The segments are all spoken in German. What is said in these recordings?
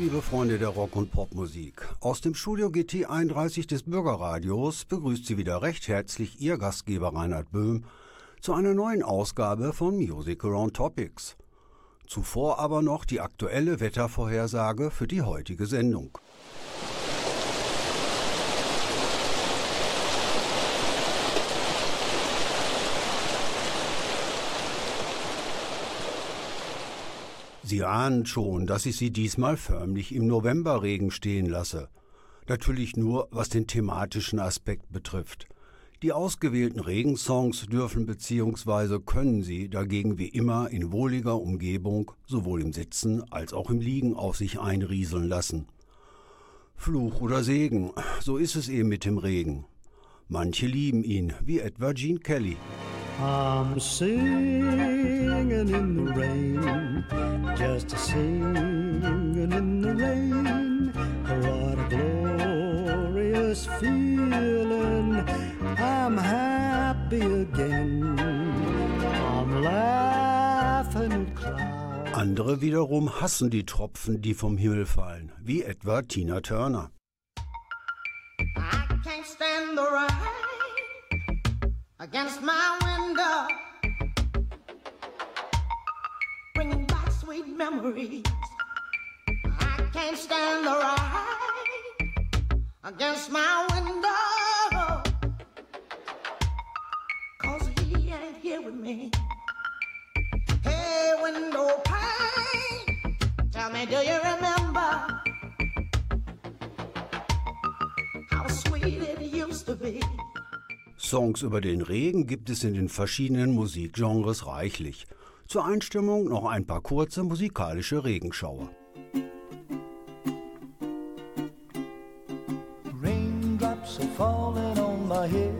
Liebe Freunde der Rock- und Popmusik. Aus dem Studio GT 31 des Bürgerradios begrüßt Sie wieder recht herzlich Ihr Gastgeber Reinhard Böhm zu einer neuen Ausgabe von Music Around Topics. Zuvor aber noch die aktuelle Wettervorhersage für die heutige Sendung. Sie ahnen schon, dass ich Sie diesmal förmlich im Novemberregen stehen lasse. Natürlich nur, was den thematischen Aspekt betrifft. Die ausgewählten Regensongs dürfen bzw. können Sie dagegen wie immer in wohliger Umgebung sowohl im Sitzen als auch im Liegen auf sich einrieseln lassen. Fluch oder Segen, so ist es eben mit dem Regen. Manche lieben ihn, wie etwa Gene Kelly. I'm singing in the rain, just a singing in the rain. What a glorious feeling! I'm happy again. I'm laughing at clouds. Andere wiederum hassen die Tropfen, die vom Himmel fallen, wie etwa Tina Turner. I can't stand the rain against my window, bringing back sweet memories. I can't stand the rain against my window, cause he ain't here with me. Hey, window pane, tell me, do you remember how sweet it used to be? Songs über den Regen gibt es in den verschiedenen Musikgenres reichlich. Zur Einstimmung noch ein paar kurze musikalische Regenschauer. Raindrops are falling on my head.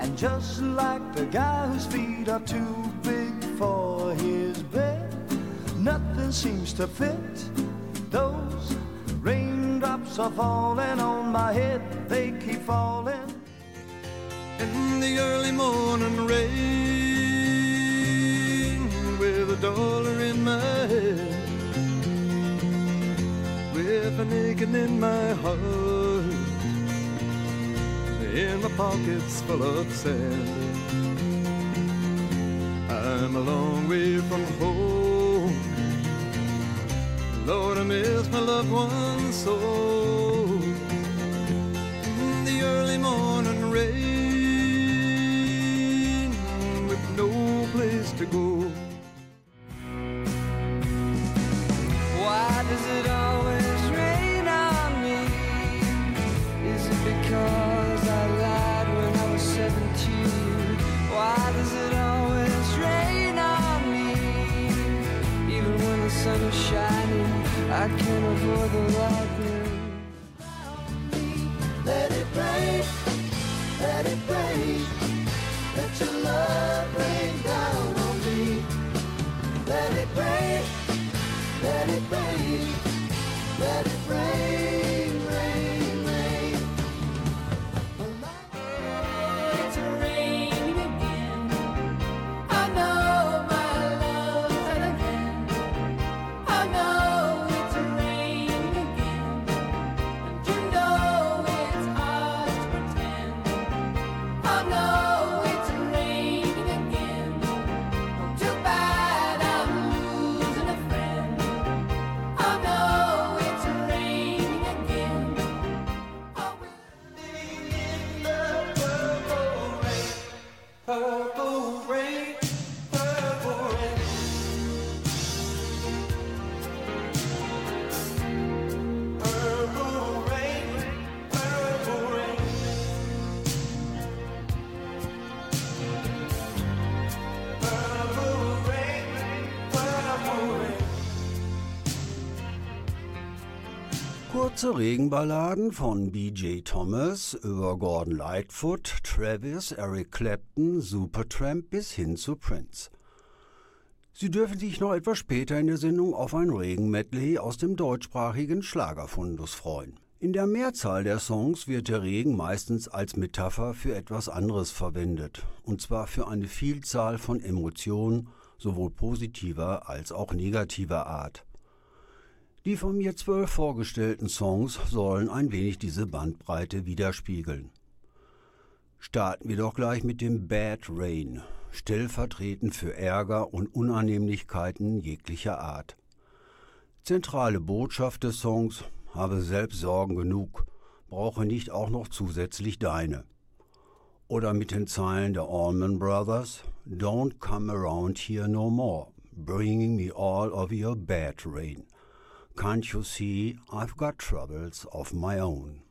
And just like the guy whose feet are too big for his bed, nothing seems to fit. Those raindrops are falling on my head, they keep falling. In the early morning rain with a dollar in my hand, with an aching in my heart, in my pockets full of sand. I'm a long way from home. Lord, I miss my loved ones so. In the early morning to go. Why does it always rain on me? Is it because I lied when I was 17? Why does it always rain on me? Even when the sun is shining, I can't avoid the Kurze Regenballaden von B.J. Thomas über Gordon Lightfoot, Travis, Eric Clapton, Supertramp bis hin zu Prince. Sie dürfen sich noch etwas später in der Sendung auf ein Regenmedley aus dem deutschsprachigen Schlagerfundus freuen. In der Mehrzahl der Songs wird der Regen meistens als Metapher für etwas anderes verwendet, und zwar für eine Vielzahl von Emotionen, sowohl positiver als auch negativer Art. Die von mir zwölf vorgestellten Songs sollen ein wenig diese Bandbreite widerspiegeln. Starten wir doch gleich mit dem Bad Rain, stellvertretend für Ärger und Unannehmlichkeiten jeglicher Art. Zentrale Botschaft des Songs, habe selbst Sorgen genug, brauche nicht auch noch zusätzlich deine. Oder mit den Zeilen der Allman Brothers, Don't come around here no more, bringing me all of your bad rain. Can't you see I've got troubles of my own?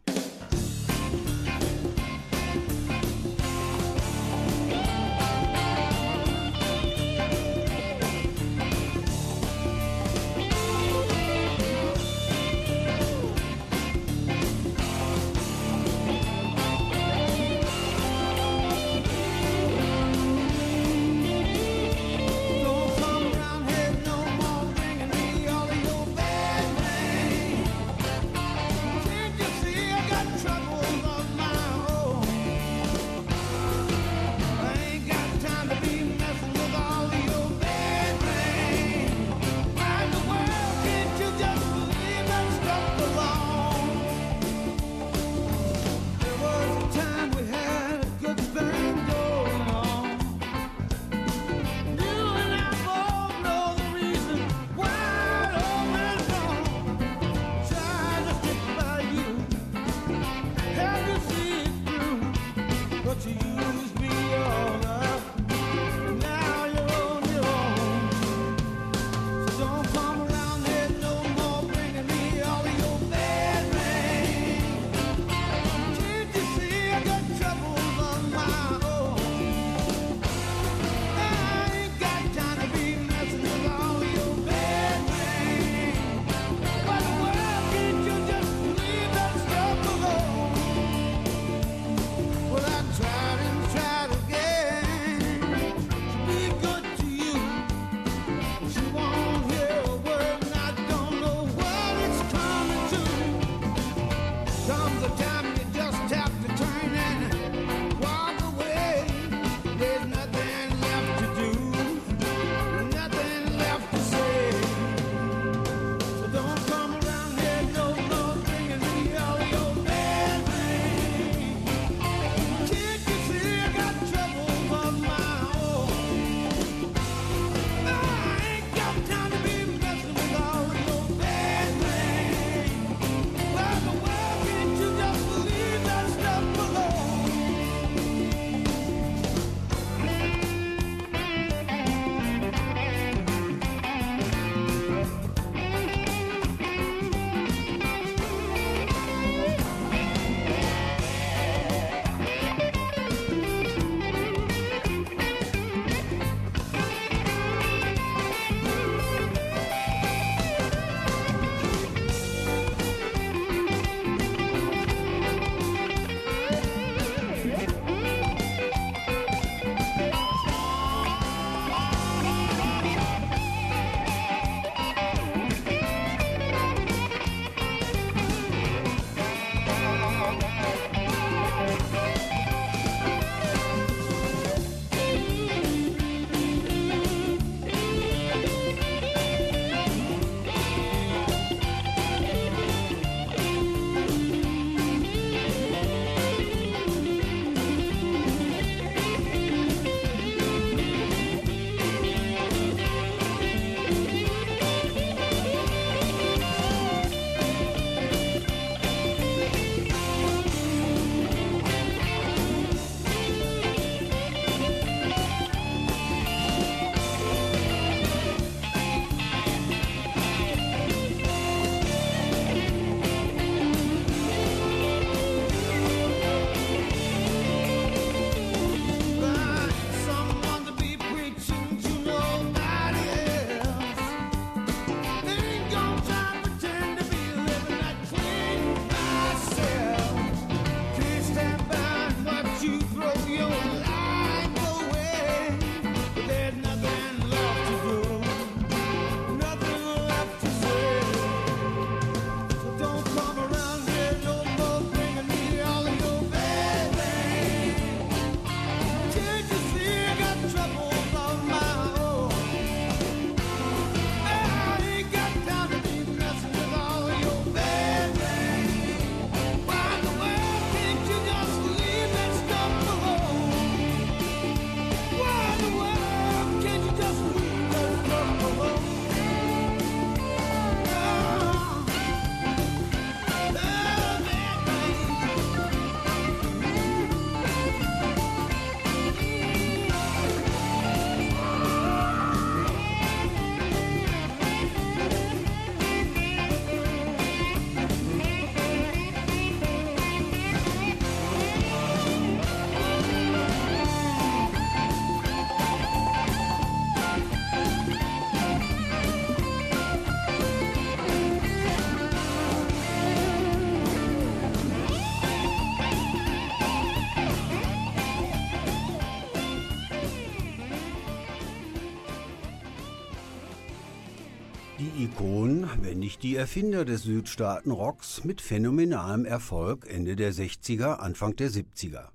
Die Erfinder des Südstaaten-Rocks mit phänomenalem Erfolg Ende der 60er, Anfang der 70er.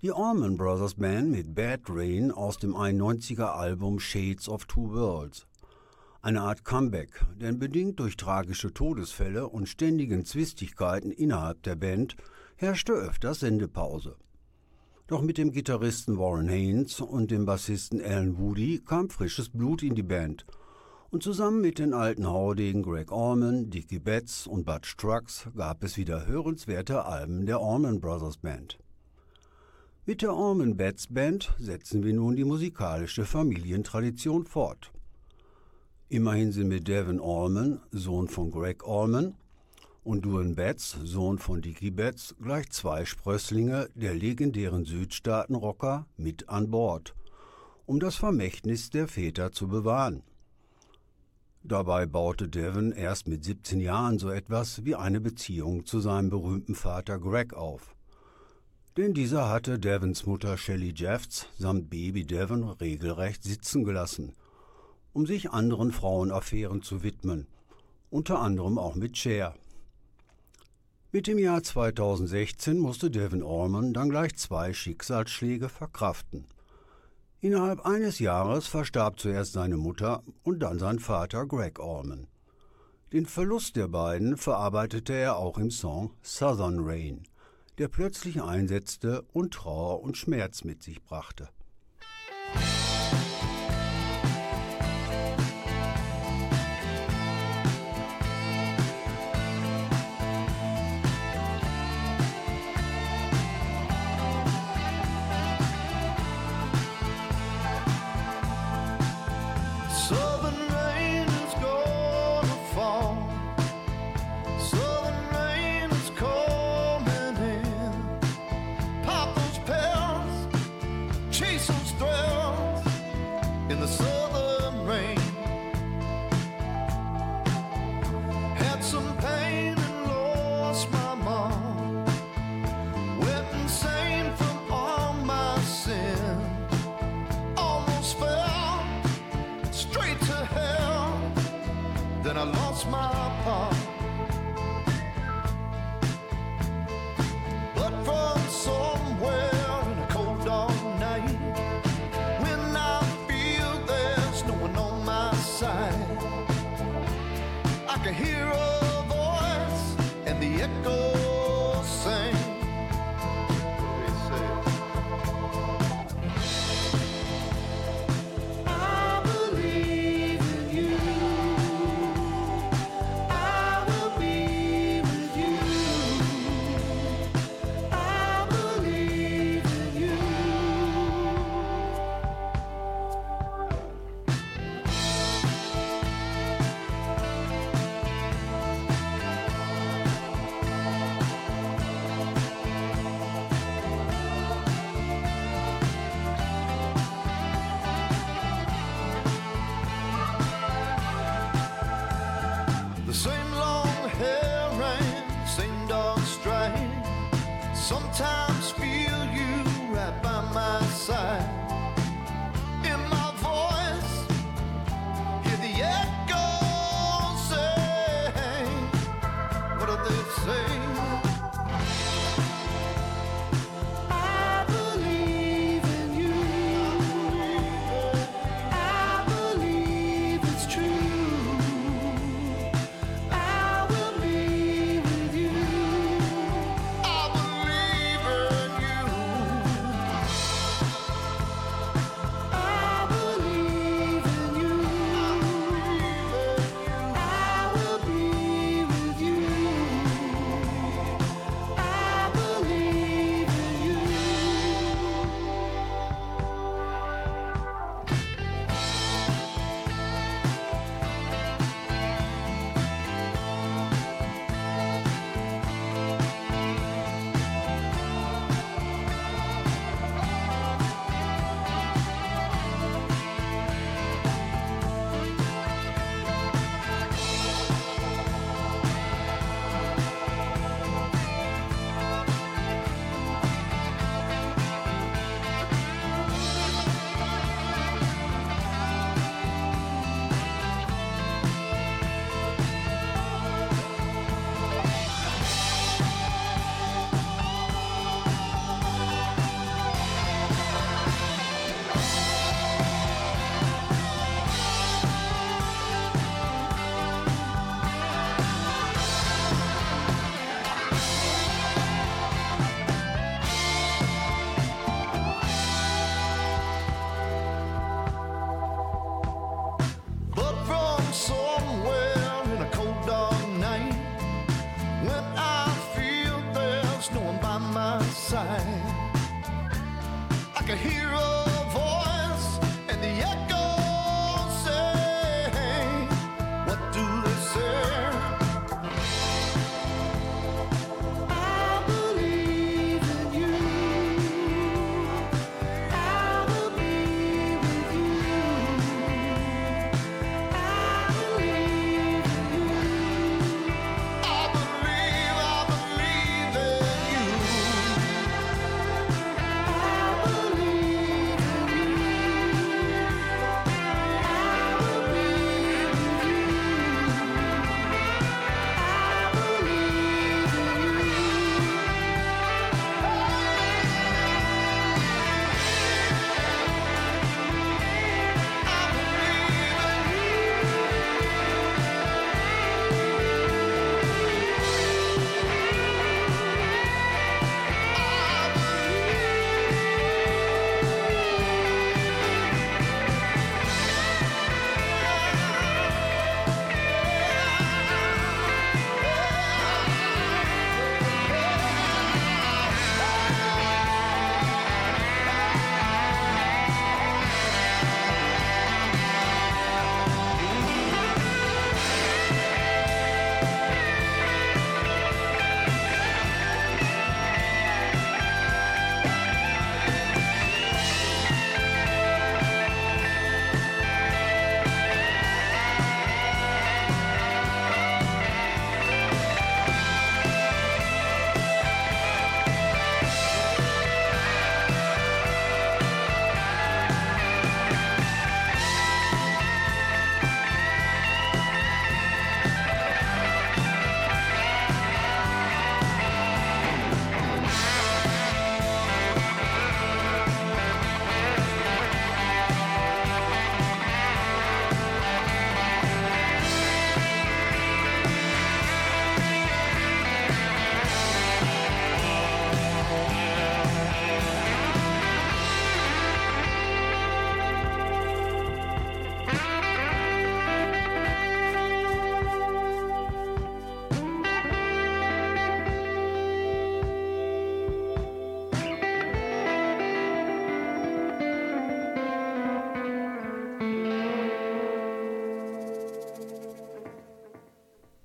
Die Allman Brothers Band mit Bad Rain aus dem 91er Album Shades of Two Worlds. Eine Art Comeback, denn bedingt durch tragische Todesfälle und ständigen Zwistigkeiten innerhalb der Band herrschte öfters Sendepause. Doch mit dem Gitarristen Warren Haynes und dem Bassisten Alan Woody kam frisches Blut in die Band – und zusammen mit den alten Haudegen Greg Allman, Dickie Betts und Butch Trucks gab es wieder hörenswerte Alben der Allman Brothers Band. Mit der Allman Betts Band setzen wir nun die musikalische Familientradition fort. Immerhin sind mit Devin Allman, Sohn von Greg Allman, und Duane Betts, Sohn von Dickie Betts, gleich zwei Sprösslinge der legendären Südstaaten-Rocker mit an Bord, um das Vermächtnis der Väter zu bewahren. Dabei baute Devon erst mit 17 Jahren so etwas wie eine Beziehung zu seinem berühmten Vater Greg auf. Denn dieser hatte Devons Mutter Shelley Jeffs samt Baby Devon regelrecht sitzen gelassen, um sich anderen Frauenaffären zu widmen, unter anderem auch mit Cher. Mit dem Jahr 2016 musste Devon Allman dann gleich zwei Schicksalsschläge verkraften – Innerhalb eines Jahres verstarb zuerst seine Mutter und dann sein Vater Greg Allman. Den Verlust der beiden verarbeitete er auch im Song Southern Rain, der plötzlich einsetzte und Trauer und Schmerz mit sich brachte.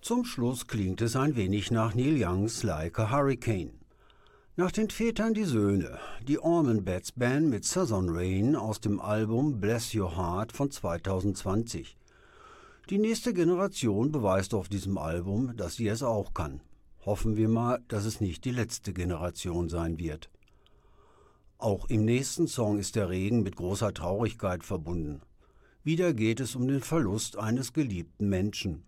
Zum Schluss klingt es ein wenig nach Neil Youngs Like a Hurricane. Nach den Vätern die Söhne, die Orman Bats Band mit Southern Rain aus dem Album Bless Your Heart von 2020. Die nächste Generation beweist auf diesem Album, dass sie es auch kann. Hoffen wir mal, dass es nicht die letzte Generation sein wird. Auch im nächsten Song ist der Regen mit großer Traurigkeit verbunden. Wieder geht es um den Verlust eines geliebten Menschen.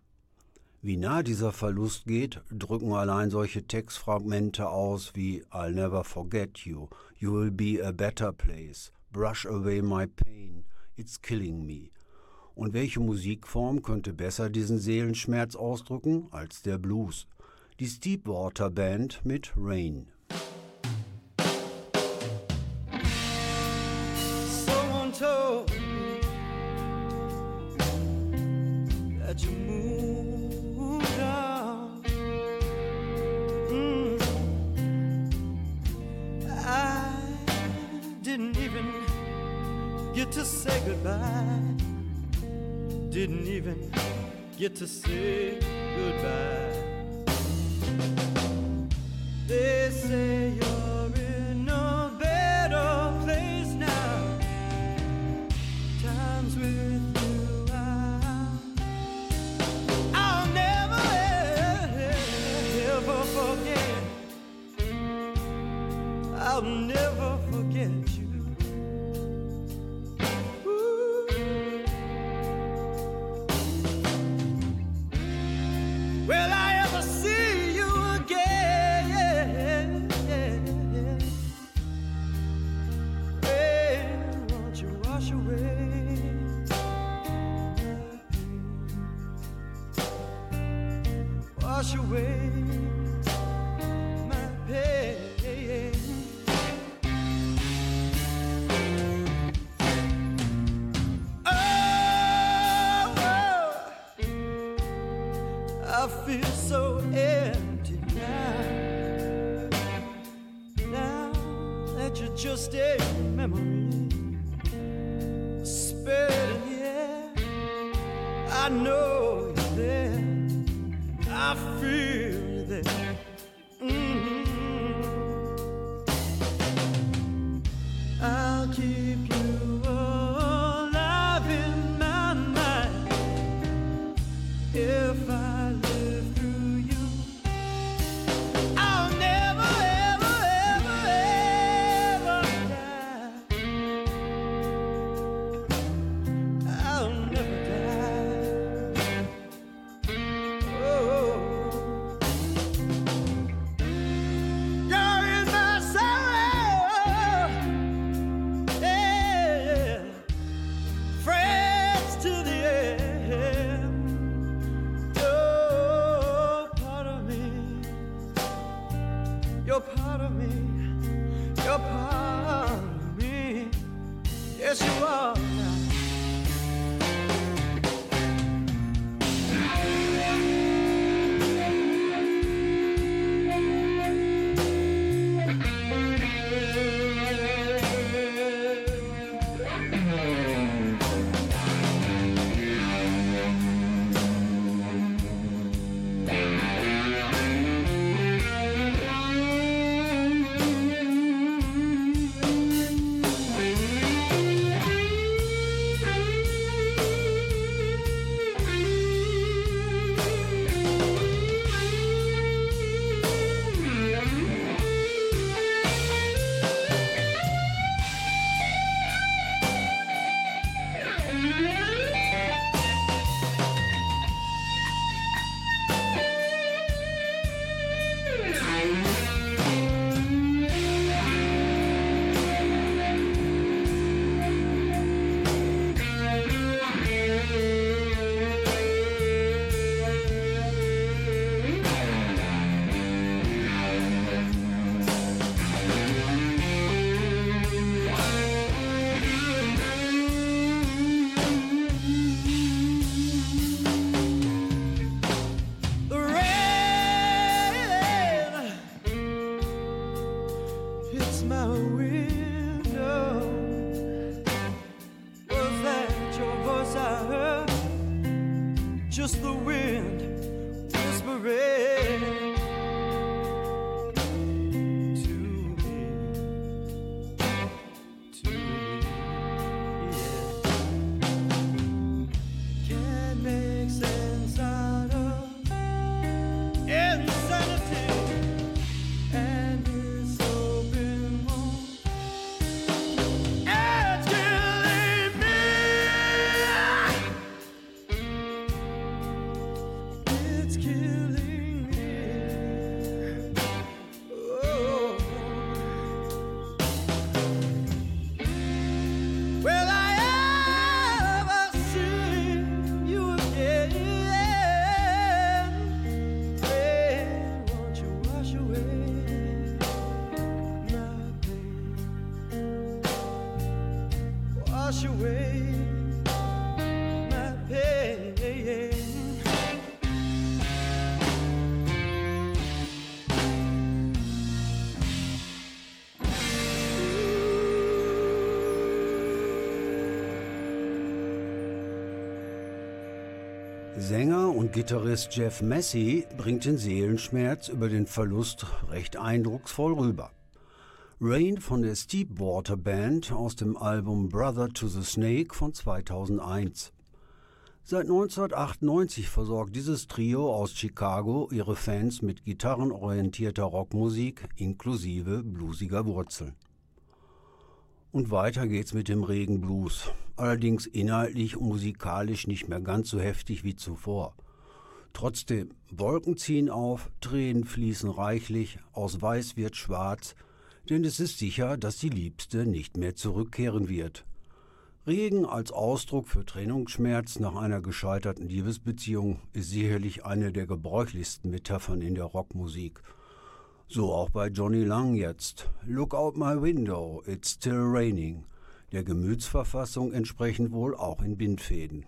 Wie nah dieser Verlust geht, drücken allein solche Textfragmente aus wie I'll never forget you, you will be a better place, brush away my pain, it's killing me. Und welche Musikform könnte besser diesen Seelenschmerz ausdrücken als der Blues? Die Steepwater Band mit Rain. Get to say goodbye. I know you're there. I feel you there. Just the wind Gitarrist Jeff Massey bringt den Seelenschmerz über den Verlust recht eindrucksvoll rüber. Rain von der Steepwater Band aus dem Album Brother to the Snake von 2001. Seit 1998 versorgt dieses Trio aus Chicago ihre Fans mit gitarrenorientierter Rockmusik inklusive bluesiger Wurzeln. Und weiter geht's mit dem Regenblues, allerdings inhaltlich und musikalisch nicht mehr ganz so heftig wie zuvor. Trotzdem, Wolken ziehen auf, Tränen fließen reichlich, aus Weiß wird schwarz, denn es ist sicher, dass die Liebste nicht mehr zurückkehren wird. Regen als Ausdruck für Trennungsschmerz nach einer gescheiterten Liebesbeziehung ist sicherlich eine der gebräuchlichsten Metaphern in der Rockmusik – so auch bei Johnny Lang jetzt. Look out my window, it's still raining. Der Gemütsverfassung entsprechend wohl auch in Bindfäden.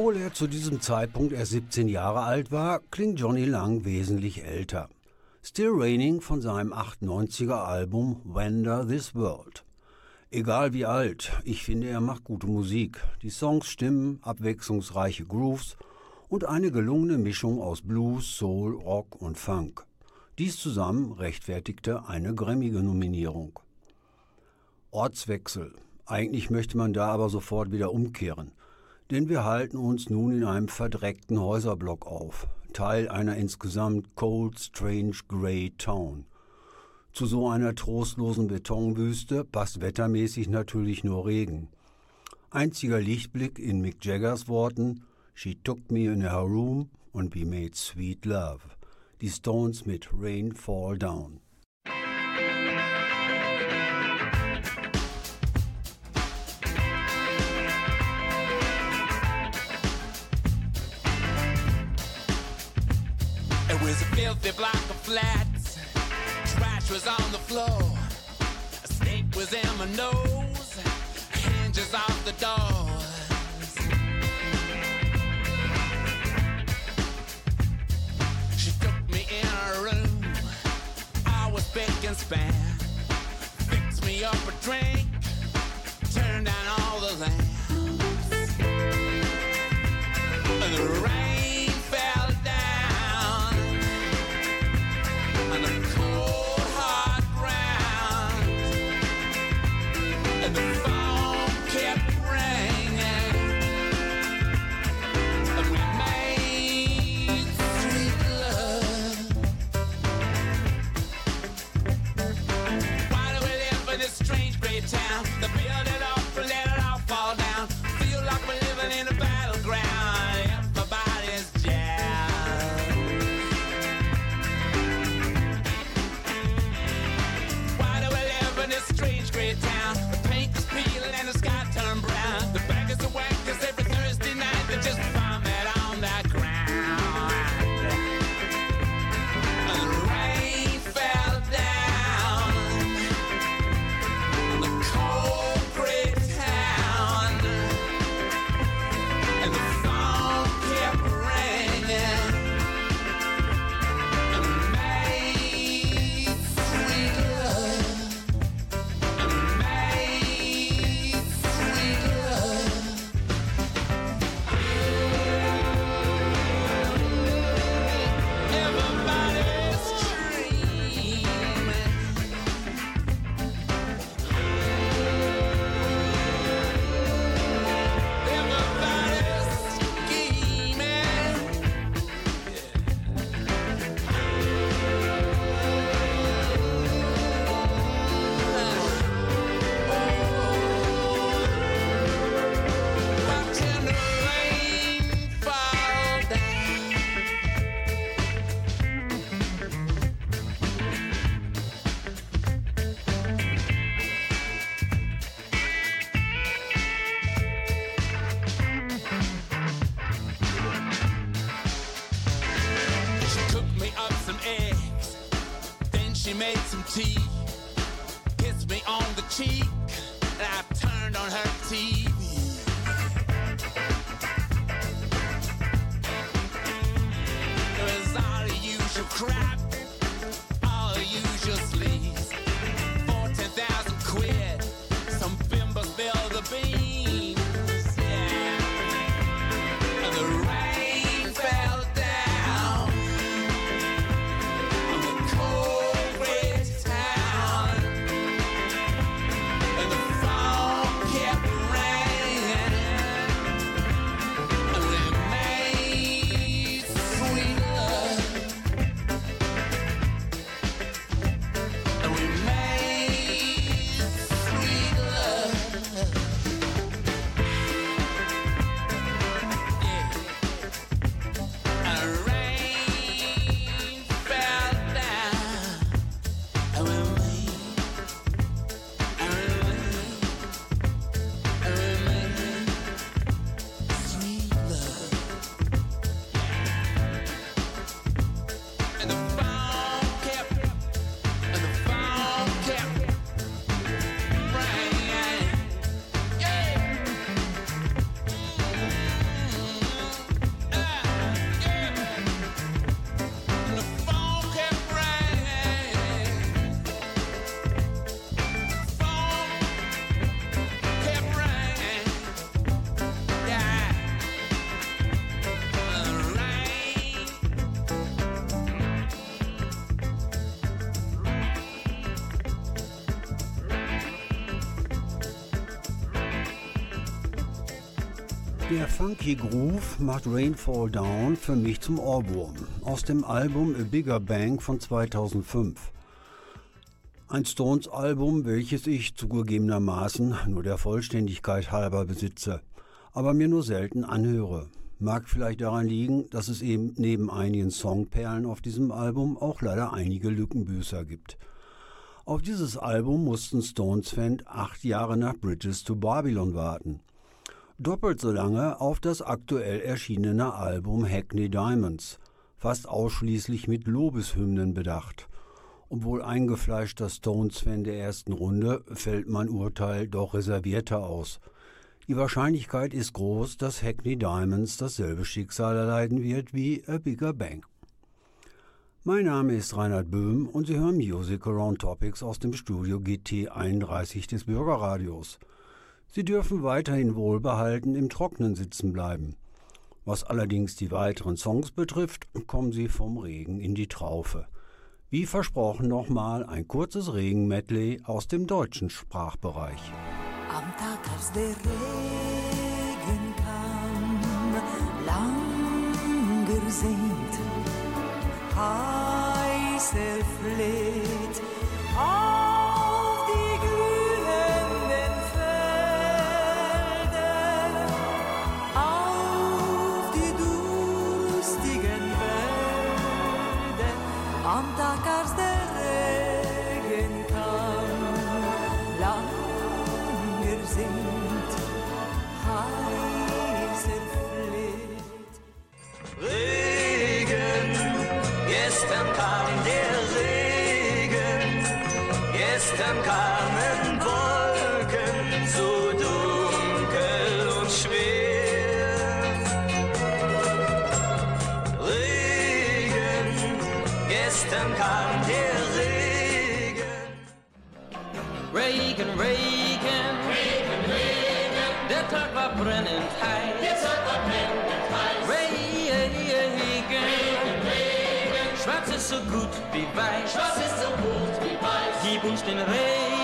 Obwohl er zu diesem Zeitpunkt erst 17 Jahre alt war, klingt Johnny Lang wesentlich älter. Still Raining von seinem 98er Album Wonder This World. Egal wie alt, ich finde, er macht gute Musik. Die Songs stimmen, abwechslungsreiche Grooves und eine gelungene Mischung aus Blues, Soul, Rock und Funk. Dies zusammen rechtfertigte eine Grammy-Nominierung. Ortswechsel. Eigentlich möchte man da aber sofort wieder umkehren. Denn wir halten uns nun in einem verdreckten Häuserblock auf, Teil einer insgesamt cold, strange, grey Town. Zu so einer trostlosen Betonwüste passt wettermäßig natürlich nur Regen. Einziger Lichtblick in Mick Jaggers Worten She took me in her room and we made sweet love. Die Stones mit Rain Fall Down. Filthy block of flats. Trash was on the floor. A snake was in my nose. Hinges off the doors. She took me in her room. I was big and span. Fixed me up a drink. Turned down all the lamps. And the rain Der funky Groove macht Rainfall Down für mich zum Ohrwurm aus dem Album A Bigger Bang von 2005. Ein Stones-Album, welches ich zugegebenermaßen nur der Vollständigkeit halber besitze, aber mir nur selten anhöre. Mag vielleicht daran liegen, dass es eben neben einigen Songperlen auf diesem Album auch leider einige Lückenbüßer gibt. Auf dieses Album mussten Stones-Fans acht Jahre nach Bridges to Babylon warten doppelt so lange auf das aktuell erschienene Album Hackney Diamonds, fast ausschließlich mit Lobeshymnen bedacht. Obwohl eingefleischter Stones-Fan der ersten Runde, fällt mein Urteil doch reservierter aus. Die Wahrscheinlichkeit ist groß, dass Hackney Diamonds dasselbe Schicksal erleiden wird wie A Bigger Bang. Mein Name ist Reinhard Böhm und Sie hören Music Around Topics aus dem Studio GT 31 des Bürgerradios. Sie dürfen weiterhin wohlbehalten im Trocknen sitzen bleiben. Was allerdings die weiteren Songs betrifft, kommen sie vom Regen in die Traufe. Wie versprochen nochmal ein kurzes Regenmedley aus dem deutschen Sprachbereich. Am Tag, als der Regen kam, lang gesehnt, heißer Fleht, gestern kamen Wolken so dunkel und schwer. Regen, gestern kam der Regen. Regen, Regen, Regen, Regen. Der Tag war brennend heiß. Der Tag war brennend so gut wie weiß. Schwarz ist so gut wie weiß. Gib uns den Regen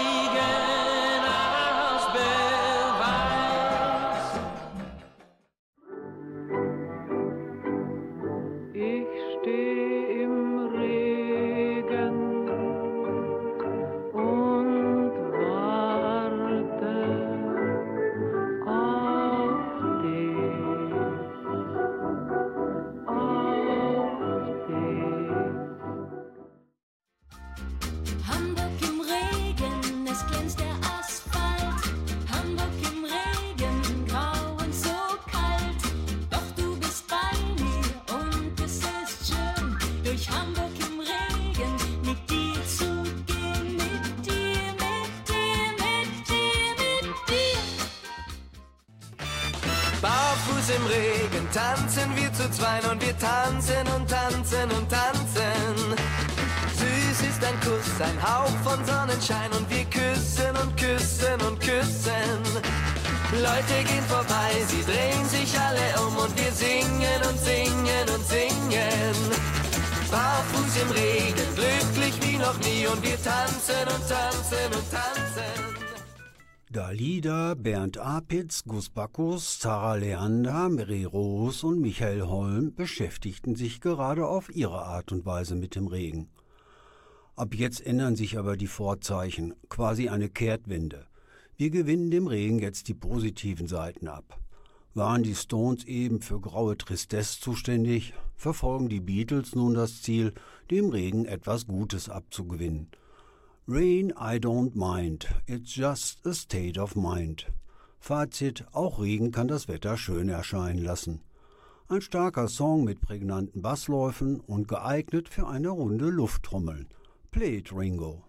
Bernd Apitz, Gus Bacchus, Sarah Leander, Mary Roos und Michael Holm beschäftigten sich gerade auf ihre Art und Weise mit dem Regen. Ab jetzt ändern sich aber die Vorzeichen, quasi eine Kehrtwende. Wir gewinnen dem Regen jetzt die positiven Seiten ab. Waren die Stones eben für graue Tristesse zuständig, verfolgen die Beatles nun das Ziel, dem Regen etwas Gutes abzugewinnen. Rain I don't mind, it's just a state of mind. Fazit, auch Regen kann das Wetter schön erscheinen lassen. Ein starker Song mit prägnanten Bassläufen und geeignet für eine Runde Lufttrommeln. Play it, Ringo.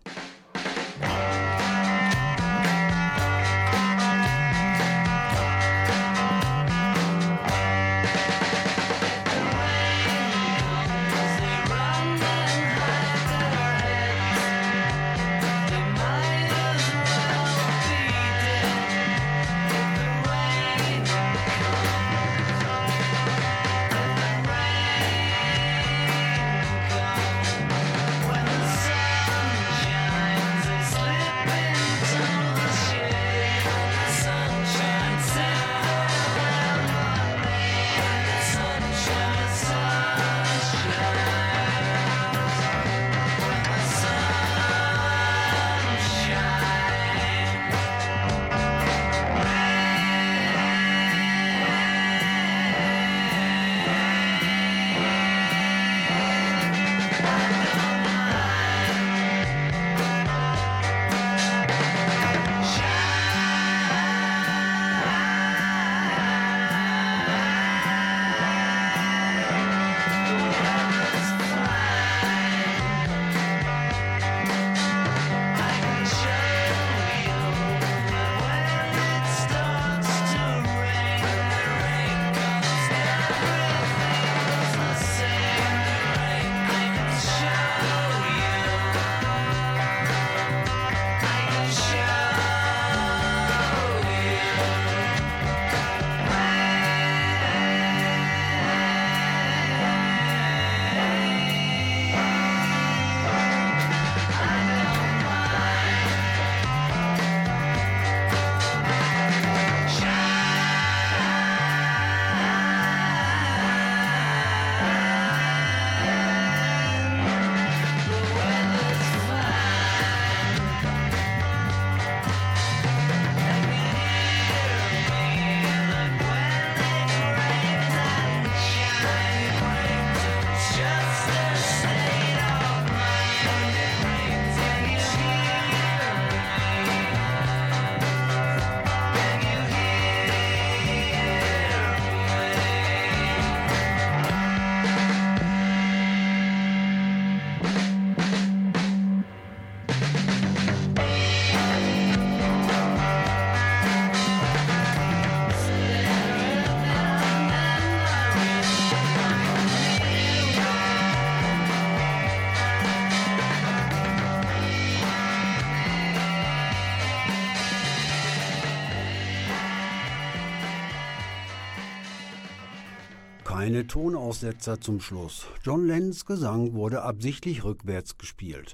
Keine Tonaussetzer zum Schluss. John Lennons Gesang wurde absichtlich rückwärts gespielt.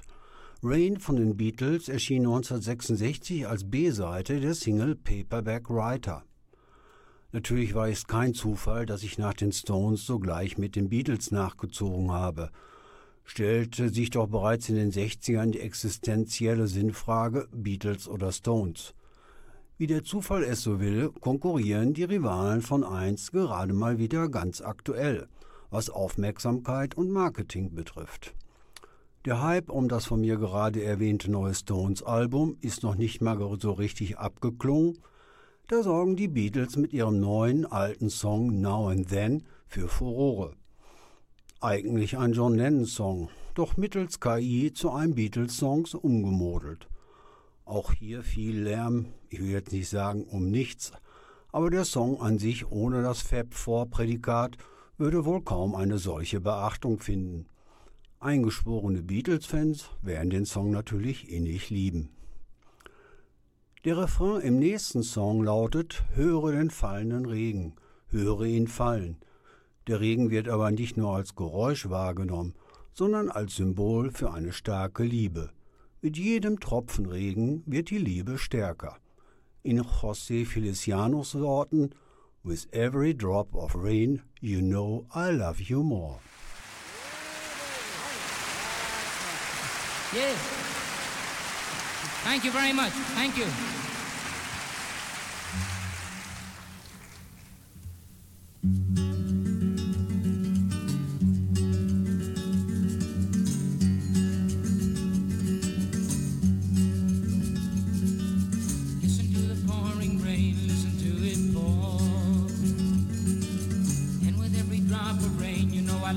Rain von den Beatles erschien 1966 als B-Seite der Single Paperback Writer. Natürlich war es kein Zufall, dass ich nach den Stones sogleich mit den Beatles nachgezogen habe. Stellte sich doch bereits in den 60ern die existenzielle Sinnfrage Beatles oder Stones. Wie der Zufall es so will, konkurrieren die Rivalen von einst gerade mal wieder ganz aktuell, was Aufmerksamkeit und Marketing betrifft. Der Hype um das von mir gerade erwähnte neue Stones-Album ist noch nicht mal so richtig abgeklungen, da sorgen die Beatles mit ihrem neuen alten Song Now and Then für Furore. Eigentlich ein John Lennon-Song, doch mittels KI zu einem Beatles-Song umgemodelt. Auch hier viel Lärm, ich will jetzt nicht sagen um nichts, aber der Song an sich ohne das Fab-Vorprädikat würde wohl kaum eine solche Beachtung finden. Eingeschworene Beatles-Fans werden den Song natürlich innig lieben. Der Refrain im nächsten Song lautet Höre den fallenden Regen, höre ihn fallen. Der Regen wird aber nicht nur als Geräusch wahrgenommen, sondern als Symbol für eine starke Liebe. Mit jedem Tropfen Regen wird die Liebe stärker. In José Felicianos Worten With every drop of rain, you know I love you more. Yes. Thank you very much. Thank you.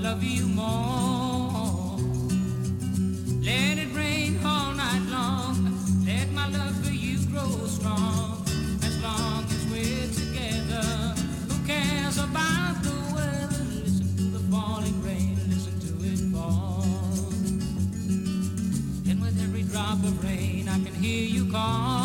Love you more. Let it rain all night long. Let my love for you grow strong. As long as we're together, who cares about the weather? Listen to the falling rain, listen to it fall. And with every drop of rain, I can hear you call.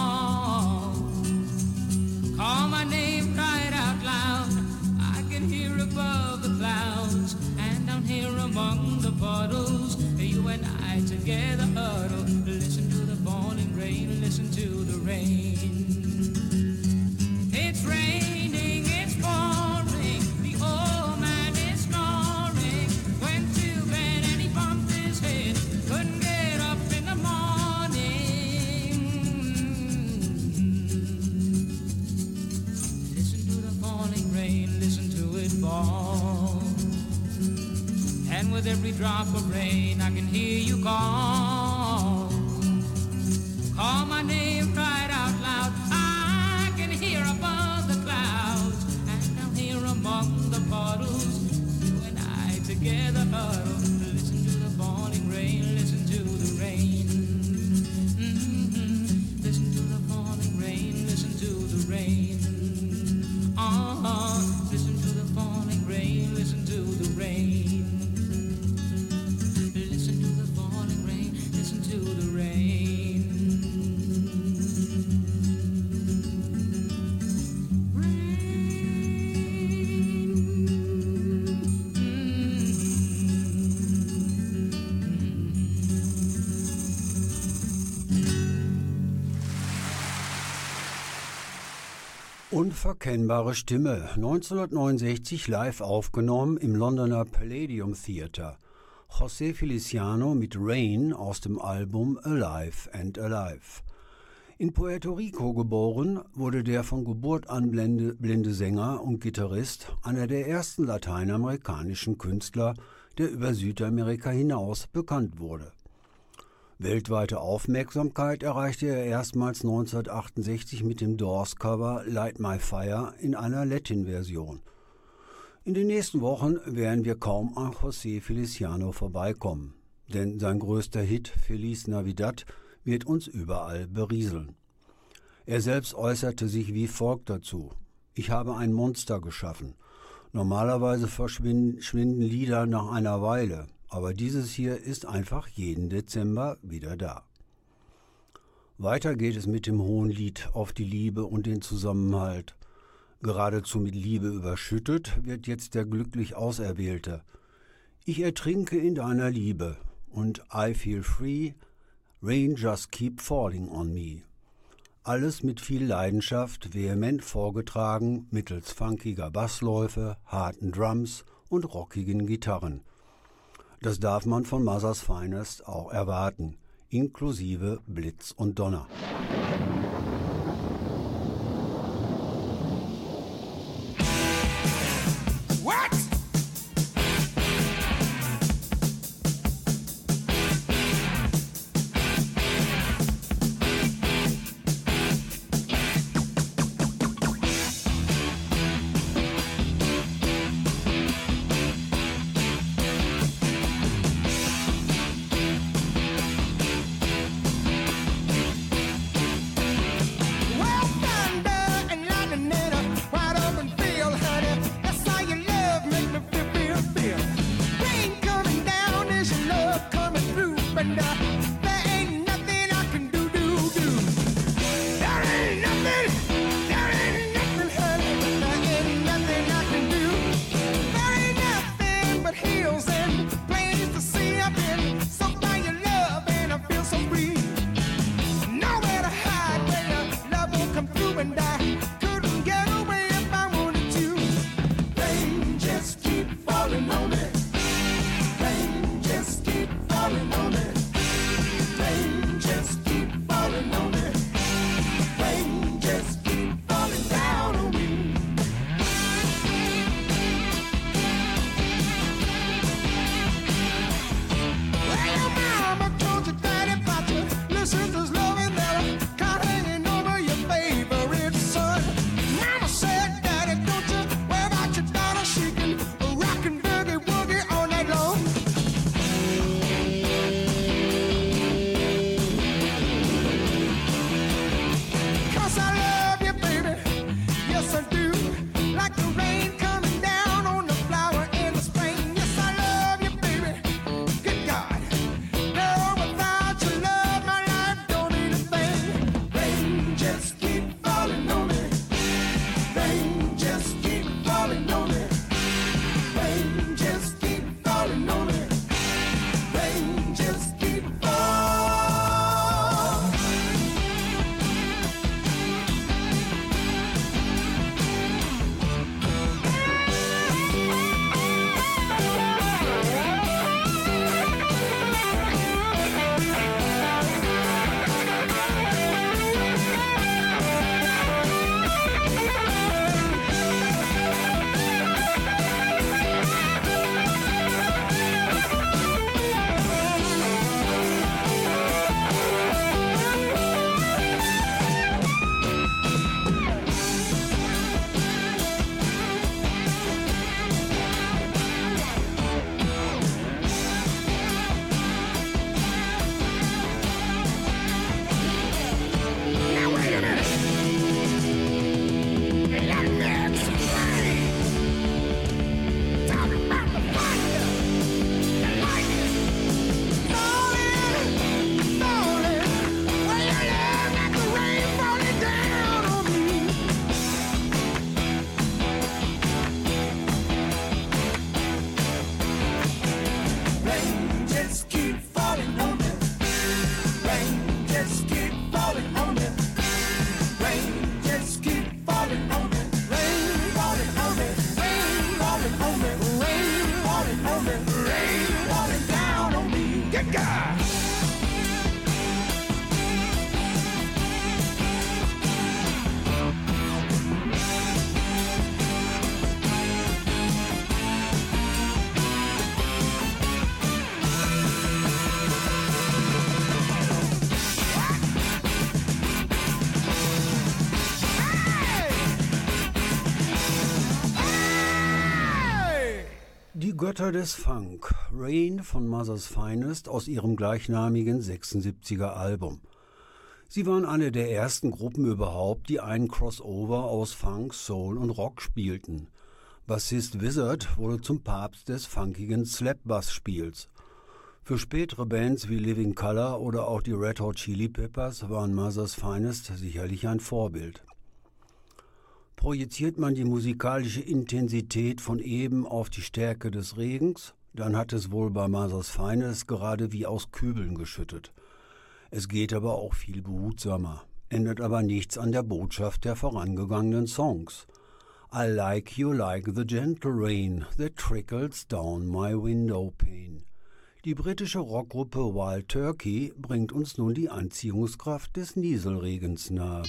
Drop of rain, I can hear you call. Unverkennbare Stimme, 1969 live aufgenommen im Londoner Palladium Theatre. José Feliciano mit Rain aus dem Album Alive and Alive. In Puerto Rico geboren, wurde der von Geburt an blinde, blinde Sänger und Gitarrist einer der ersten lateinamerikanischen Künstler, der über Südamerika hinaus bekannt wurde. Weltweite Aufmerksamkeit erreichte er erstmals 1968 mit dem Doors-Cover Light My Fire in einer Latin-Version. In den nächsten Wochen werden wir kaum an José Feliciano vorbeikommen, denn sein größter Hit Feliz Navidad wird uns überall berieseln. Er selbst äußerte sich wie folgt dazu. Ich habe ein Monster geschaffen. Normalerweise verschwinden Lieder nach einer Weile, aber dieses hier ist einfach jeden Dezember wieder da. Weiter geht es mit dem hohen Lied auf die Liebe und den Zusammenhalt. Geradezu mit Liebe überschüttet wird jetzt der glücklich Auserwählte. Ich ertrinke in deiner Liebe und I feel free, rain just keep falling on me. Alles mit viel Leidenschaft, vehement vorgetragen, mittels funkiger Bassläufe, harten Drums und rockigen Gitarren. Das darf man von Mothers Finest auch erwarten, inklusive Blitz und Donner. Like the Götter des Funk, Rain von Mother's Finest aus ihrem gleichnamigen 76er Album. Sie waren eine der ersten Gruppen überhaupt, die einen Crossover aus Funk, Soul und Rock spielten. Bassist Wizard wurde zum Papst des funkigen Slap-Bass-Spiels. Für spätere Bands wie Living Color oder auch die Red Hot Chili Peppers waren Mother's Finest sicherlich ein Vorbild. Projiziert man die musikalische Intensität von eben auf die Stärke des Regens, dann hat es wohl bei Mothers Finest gerade wie aus Kübeln geschüttet. Es geht aber auch viel behutsamer, ändert aber nichts an der Botschaft der vorangegangenen Songs. I like you like the gentle rain that trickles down my window pane. Die britische Rockgruppe Wild Turkey bringt uns nun die Anziehungskraft des Nieselregens nahe.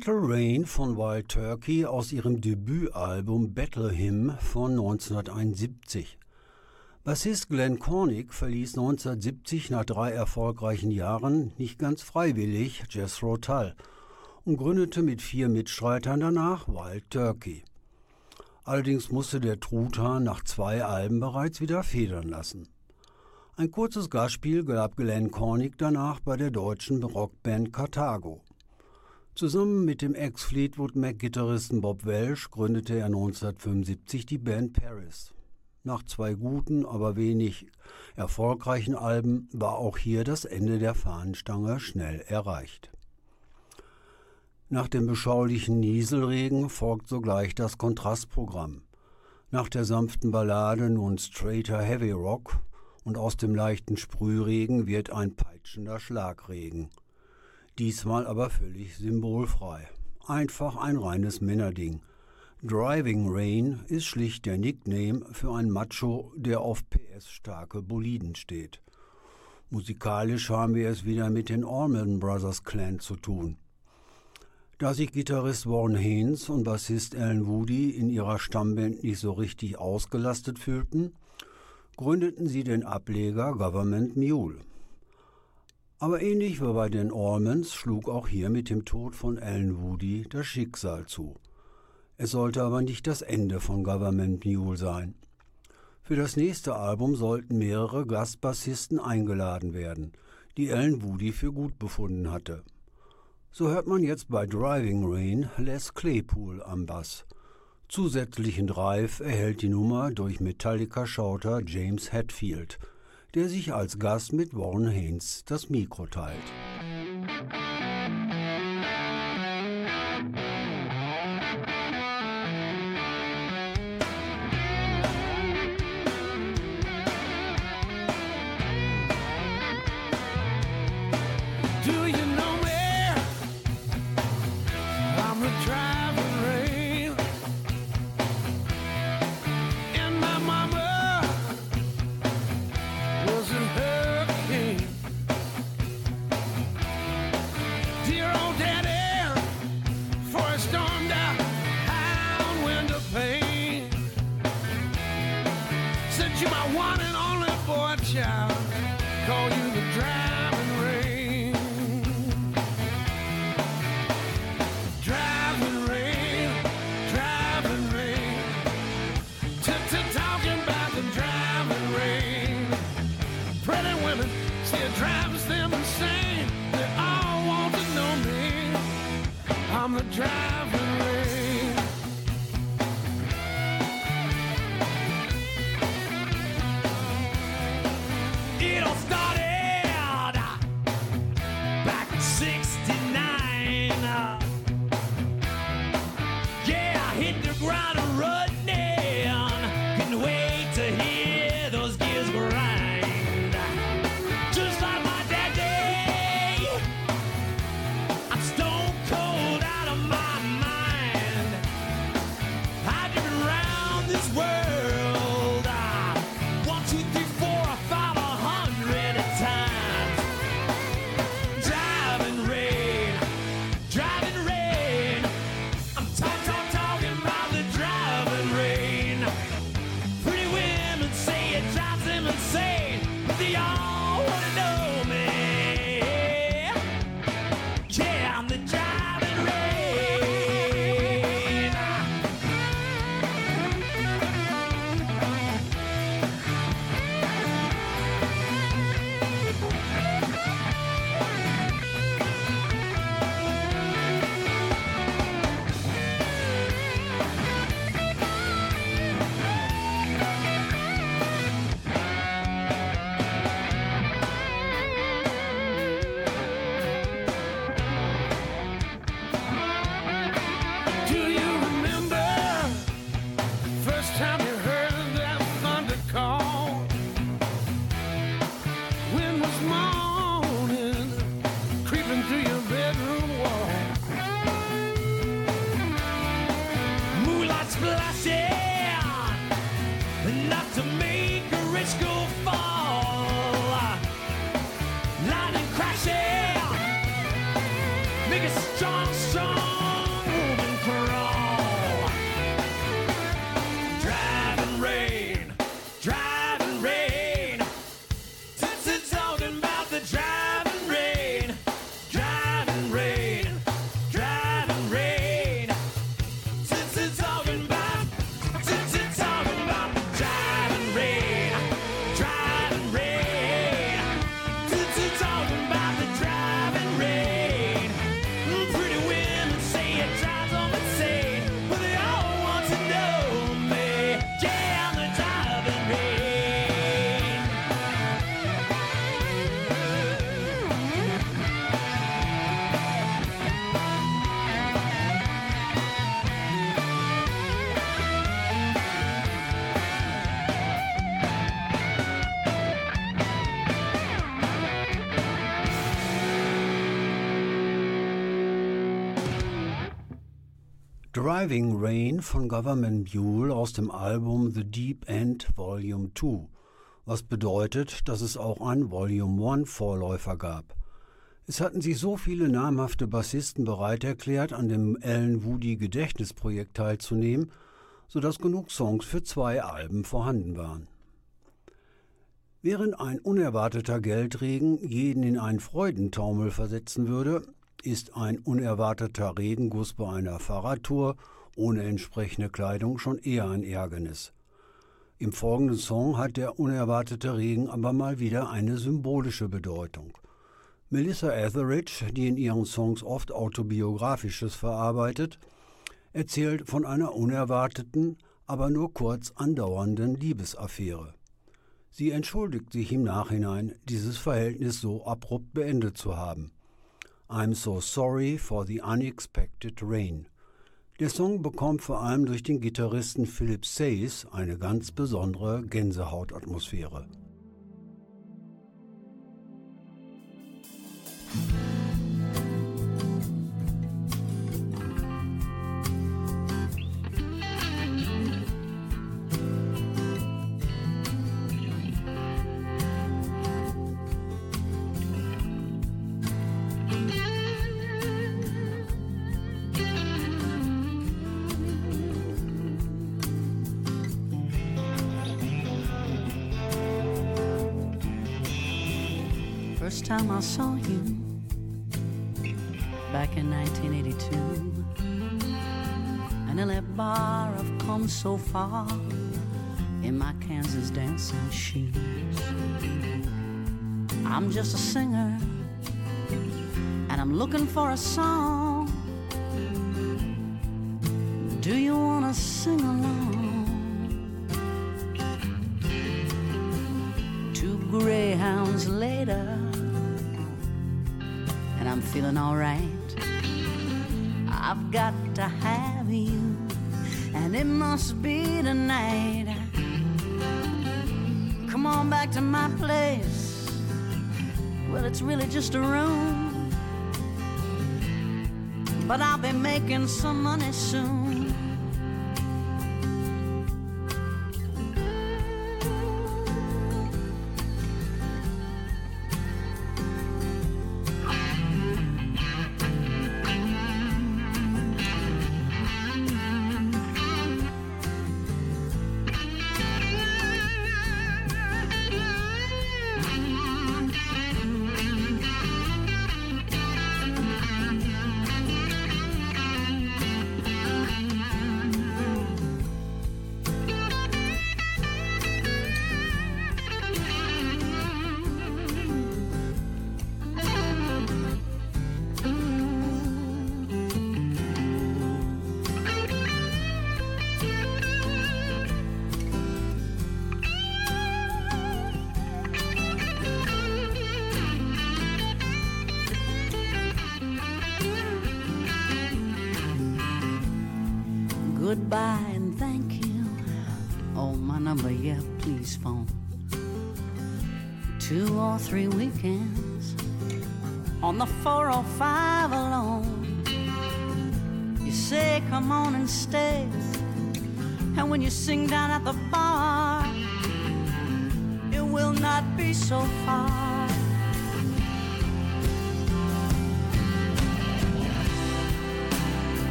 Gentle Rain von Wild Turkey aus ihrem Debütalbum Battle Hymn von 1971. Bassist Glenn Cornick verließ 1970 nach drei erfolgreichen Jahren nicht ganz freiwillig Jethro Tull und gründete mit vier Mitstreitern danach Wild Turkey. Allerdings musste der Truthahn nach zwei Alben bereits wieder federn lassen. Ein kurzes Gastspiel gab Glenn Cornick danach bei der deutschen Rockband Carthago. Zusammen mit dem Ex-Fleetwood Mac-Gitarristen Bob Welsh gründete er 1975 die Band Paris. Nach zwei guten, aber wenig erfolgreichen Alben war auch hier das Ende der Fahnenstange schnell erreicht. Nach dem beschaulichen Nieselregen folgt sogleich das Kontrastprogramm. Nach der sanften Ballade nun straighter Heavy Rock und aus dem leichten Sprühregen wird ein peitschender Schlagregen. Diesmal aber völlig symbolfrei. Einfach ein reines Männerding. Driving Rain ist schlicht der Nickname für einen Macho, der auf PS-starke Boliden steht. Musikalisch haben wir es wieder mit den Allman Brothers Clan zu tun. Da sich Gitarrist Warren Haynes und Bassist Alan Woody in ihrer Stammband nicht so richtig ausgelastet fühlten, gründeten sie den Ableger Government Mule. Aber ähnlich wie bei den Allmans schlug auch hier mit dem Tod von Alan Woody das Schicksal zu. Es sollte aber nicht das Ende von Government Mule sein. Für das nächste Album sollten mehrere Gastbassisten eingeladen werden, die Alan Woody für gut befunden hatte. So hört man jetzt bei Driving Rain Les Claypool am Bass. Zusätzlichen Drive erhält die Nummer durch Metallica-Schauter James Hetfield, der sich als Gast mit Warren Haynes das Mikro teilt. Driving Rain von Government Mule aus dem Album The Deep End Volume 2, was bedeutet, dass es auch ein Volume 1 Vorläufer gab. Es hatten sich so viele namhafte Bassisten bereit erklärt, an dem Alan Woody Gedächtnisprojekt teilzunehmen, sodass genug Songs für zwei Alben vorhanden waren. Während ein unerwarteter Geldregen jeden in einen Freudentaumel versetzen würde, ist ein unerwarteter Regenguss bei einer Fahrradtour ohne entsprechende Kleidung schon eher ein Ärgernis. Im folgenden Song hat der unerwartete Regen aber mal wieder eine symbolische Bedeutung. Melissa Etheridge, die in ihren Songs oft autobiografisches verarbeitet, erzählt von einer unerwarteten, aber nur kurz andauernden Liebesaffäre. Sie entschuldigt sich im Nachhinein, dieses Verhältnis so abrupt beendet zu haben. I'm so sorry for the unexpected rain. Der Song bekommt vor allem durch den Gitarristen Philip Sayes eine ganz besondere Gänsehautatmosphäre. So far in my Kansas dancing shoes. I'm just a singer, and I'm looking for a song. Do you wanna sing along? Two greyhounds later and I'm feeling alright. I've got to have you, and it must be tonight. Come on back to my place. Well, it's really just a room, but I'll be making some money soon.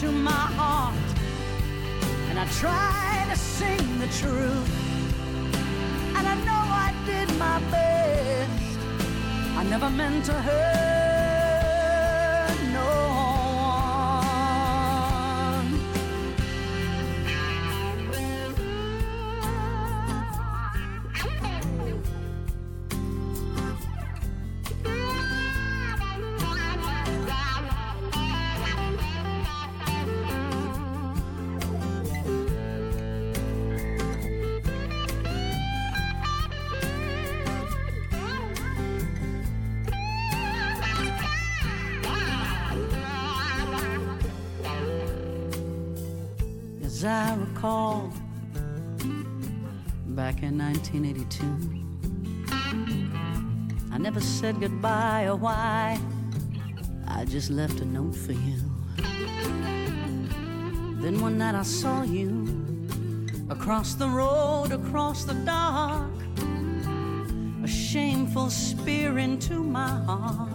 Into my heart and I'd try to sing the truth. And I know I did my best. I never meant to hurt 1982, I never said goodbye or why. I just left a note for you. Then one night I saw you across the road, across the dark, a shameful spear into my heart.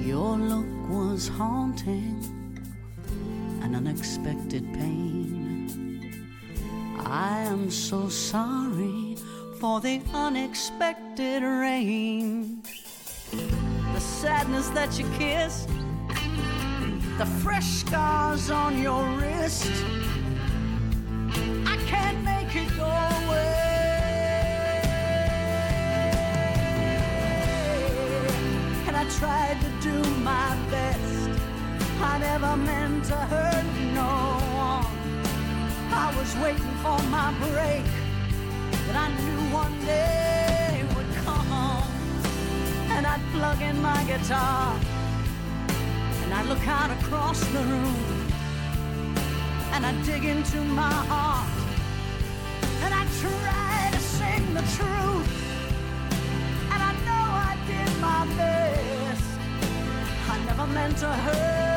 Your look was haunting, an unexpected pain. I am so sorry for the unexpected rain. The sadness that you kissed, the fresh scars on your wrist. I can't make it go away. And I tried to do my best. I never meant to hurt no. I was waiting for my break that I knew one day would come. And I'd plug in my guitar and I'd look out across the room and I'd dig into my heart and I'd try to sing the truth. And I know I did my best. I never meant to hurt.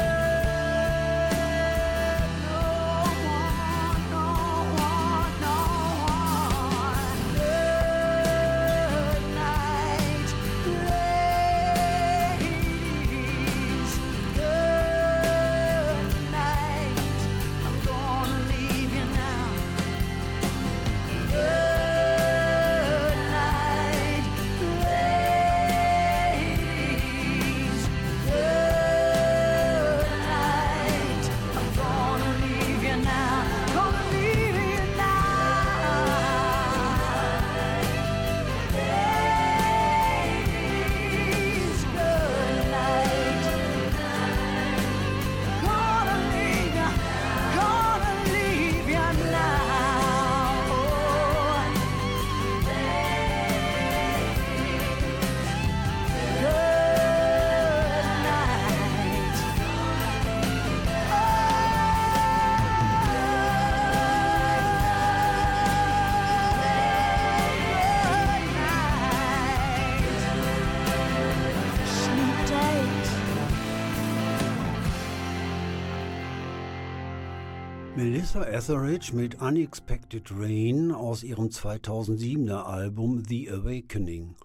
Melissa Etheridge mit Unexpected Rain aus ihrem 2007er Album The Awakening.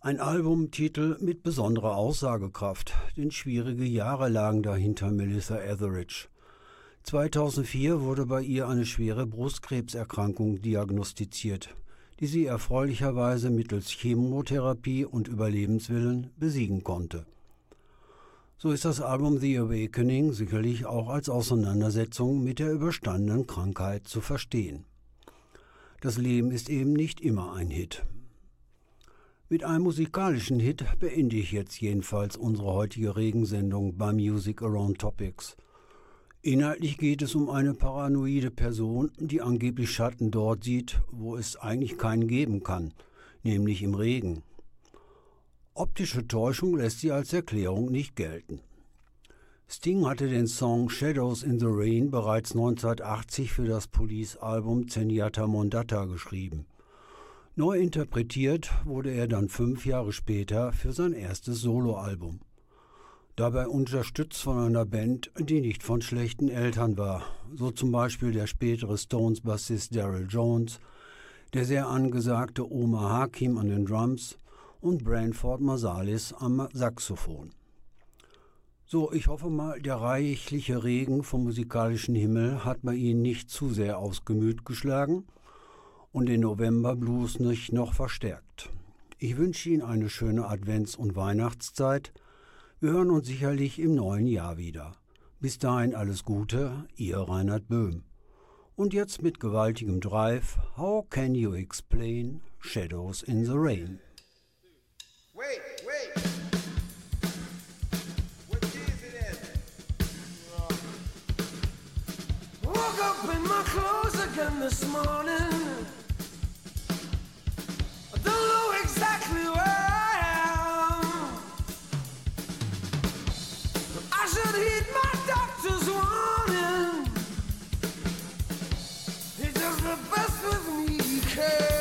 Ein Albumtitel mit besonderer Aussagekraft, denn schwierige Jahre lagen dahinter Melissa Etheridge. 2004 wurde bei ihr eine schwere Brustkrebserkrankung diagnostiziert, die sie erfreulicherweise mittels Chemotherapie und Überlebenswillen besiegen konnte. So ist das Album The Awakening sicherlich auch als Auseinandersetzung mit der überstandenen Krankheit zu verstehen. Das Leben ist eben nicht immer ein Hit. Mit einem musikalischen Hit beende ich jetzt jedenfalls unsere heutige Regensendung bei Music Around Topics. Inhaltlich geht es um eine paranoide Person, die angeblich Schatten dort sieht, wo es eigentlich keinen geben kann, nämlich im Regen. Optische Täuschung lässt sie als Erklärung nicht gelten. Sting hatte den Song Shadows in the Rain bereits 1980 für das Police-Album Zenyatta Mondata geschrieben. Neu interpretiert wurde er dann fünf Jahre später für sein erstes Soloalbum. Dabei unterstützt von einer Band, die nicht von schlechten Eltern war, so zum Beispiel der spätere Stones-Bassist Daryl Jones, der sehr angesagte Omar Hakim an den Drums und Branford Marsalis am Saxophon. So, ich hoffe mal, der reichliche Regen vom musikalischen Himmel hat bei Ihnen nicht zu sehr aufs Gemüt geschlagen und den November-Blues nicht noch verstärkt. Ich wünsche Ihnen eine schöne Advents- und Weihnachtszeit. Wir hören uns sicherlich im neuen Jahr wieder. Bis dahin alles Gute, Ihr Reinhard Böhm. Und jetzt mit gewaltigem Drive, How Can You Explain Shadows in the Rain? clothes again this morning. I don't know exactly where I am. I should heed my doctor's warning. He does the best with me he can.